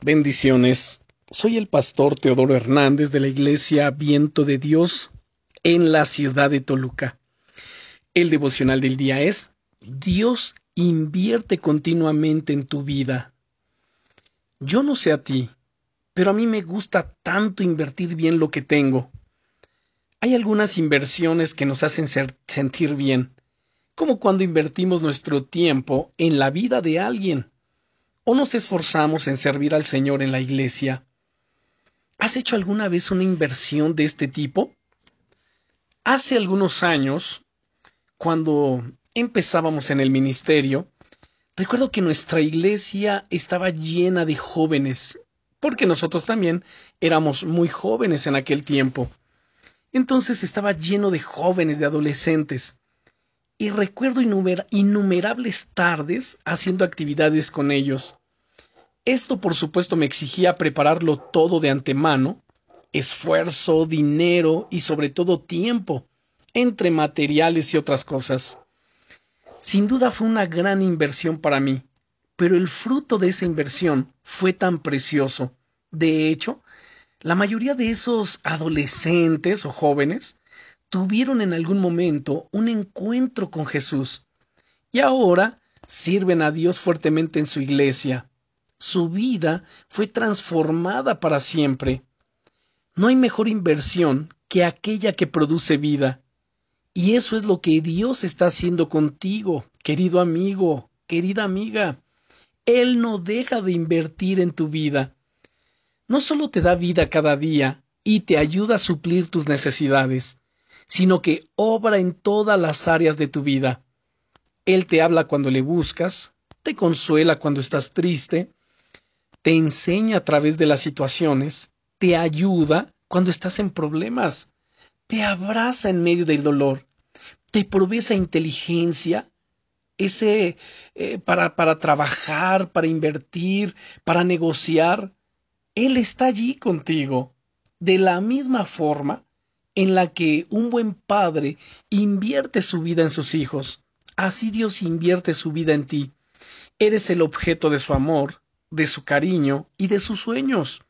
Bendiciones. Soy el pastor Teodoro Hernández de la Iglesia Viento de Dios en la ciudad de Toluca. El devocional del día es Dios invierte continuamente en tu vida. Yo no sé a ti, pero a mí me gusta tanto invertir bien lo que tengo. Hay algunas inversiones que nos hacen sentir bien, como cuando invertimos nuestro tiempo en la vida de alguien o nos esforzamos en servir al Señor en la iglesia. ¿Has hecho alguna vez una inversión de este tipo? Hace algunos años, cuando empezábamos en el ministerio, recuerdo que nuestra iglesia estaba llena de jóvenes, porque nosotros también éramos muy jóvenes en aquel tiempo. Entonces estaba lleno de jóvenes, de adolescentes. Y recuerdo innumerables tardes haciendo actividades con ellos. Esto por supuesto me exigía prepararlo todo de antemano, esfuerzo, dinero y sobre todo tiempo, entre materiales y otras cosas. Sin duda fue una gran inversión para mí, pero el fruto de esa inversión fue tan precioso. De hecho, la mayoría de esos adolescentes o jóvenes tuvieron en algún momento un encuentro con Jesús y ahora sirven a Dios fuertemente en su iglesia, su vida fue transformada para siempre. No hay mejor inversión que aquella que produce vida. Y eso es lo que Dios está haciendo contigo, querido amigo, querida amiga. Él no deja de invertir en tu vida. No solo te da vida cada día y te ayuda a suplir tus necesidades, sino que obra en todas las áreas de tu vida. Él te habla cuando le buscas, te consuela cuando estás triste, te enseña a través de las situaciones, te ayuda cuando estás en problemas, te abraza en medio del dolor, te provee esa inteligencia, ese eh, para, para trabajar, para invertir, para negociar. Él está allí contigo, de la misma forma en la que un buen padre invierte su vida en sus hijos. Así Dios invierte su vida en ti. Eres el objeto de su amor, de su cariño y de sus sueños.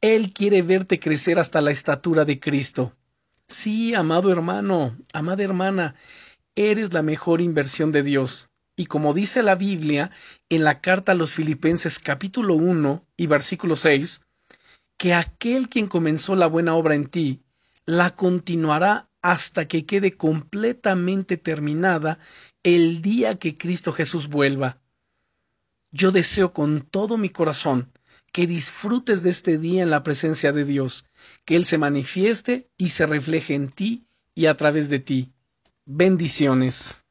Él quiere verte crecer hasta la estatura de Cristo. Sí, amado hermano, amada hermana, eres la mejor inversión de Dios. Y como dice la Biblia en la carta a los Filipenses capítulo 1 y versículo 6, que aquel quien comenzó la buena obra en ti, la continuará hasta que quede completamente terminada el día que Cristo Jesús vuelva. Yo deseo con todo mi corazón que disfrutes de este día en la presencia de Dios, que Él se manifieste y se refleje en ti y a través de ti. Bendiciones.